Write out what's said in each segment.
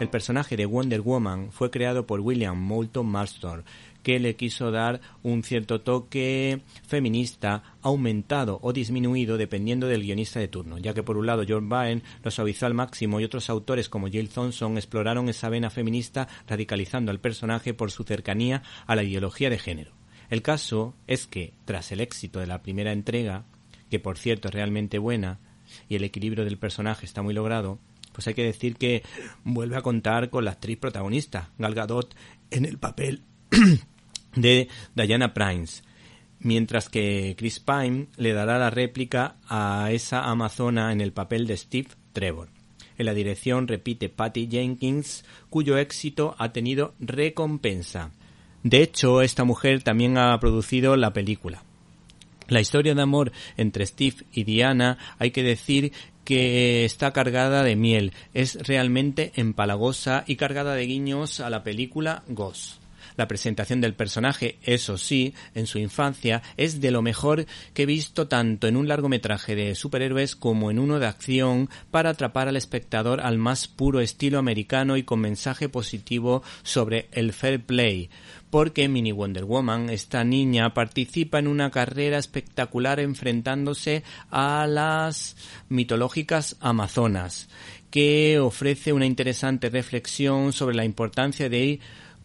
El personaje de Wonder Woman fue creado por William Moulton Marston, que le quiso dar un cierto toque feminista aumentado o disminuido dependiendo del guionista de turno, ya que por un lado George Byrne lo suavizó al máximo y otros autores como Jill Thompson exploraron esa vena feminista radicalizando al personaje por su cercanía a la ideología de género. El caso es que, tras el éxito de la primera entrega, que por cierto es realmente buena, y el equilibrio del personaje está muy logrado, pues hay que decir que vuelve a contar con la actriz protagonista, Gal Gadot, en el papel de Diana Prince, mientras que Chris Pine le dará la réplica a esa amazona en el papel de Steve Trevor. En la dirección repite Patty Jenkins, cuyo éxito ha tenido recompensa. De hecho, esta mujer también ha producido la película. La historia de amor entre Steve y Diana hay que decir que está cargada de miel, es realmente empalagosa y cargada de guiños a la película Ghost. La presentación del personaje, eso sí, en su infancia, es de lo mejor que he visto tanto en un largometraje de superhéroes como en uno de acción para atrapar al espectador al más puro estilo americano y con mensaje positivo sobre el fair play porque Mini Wonder Woman, esta niña, participa en una carrera espectacular enfrentándose a las mitológicas Amazonas, que ofrece una interesante reflexión sobre la importancia de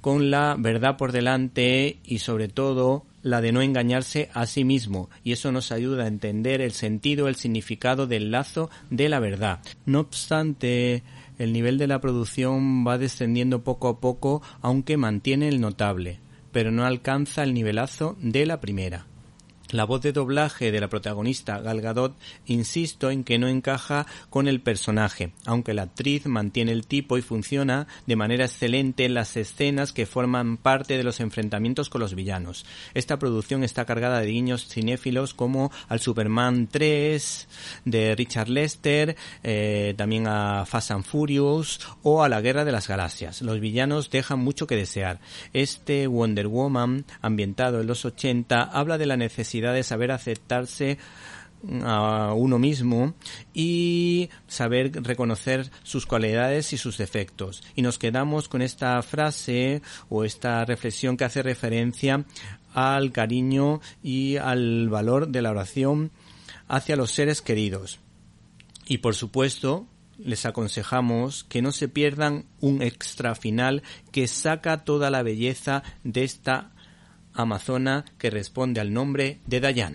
con la verdad por delante y sobre todo la de no engañarse a sí mismo y eso nos ayuda a entender el sentido, el significado del lazo de la verdad. No obstante, el nivel de la producción va descendiendo poco a poco, aunque mantiene el notable, pero no alcanza el nivelazo de la primera. La voz de doblaje de la protagonista Gal Gadot, insisto en que no encaja con el personaje, aunque la actriz mantiene el tipo y funciona de manera excelente en las escenas que forman parte de los enfrentamientos con los villanos. Esta producción está cargada de guiños cinéfilos como al Superman 3 de Richard Lester, eh, también a Fast and Furious o a la Guerra de las Galaxias. Los villanos dejan mucho que desear. Este Wonder Woman, ambientado en los 80, habla de la necesidad de saber aceptarse a uno mismo y saber reconocer sus cualidades y sus defectos. Y nos quedamos con esta frase o esta reflexión que hace referencia al cariño y al valor de la oración hacia los seres queridos. Y por supuesto, les aconsejamos que no se pierdan un extra final que saca toda la belleza de esta amazona que responde al nombre de Dayana.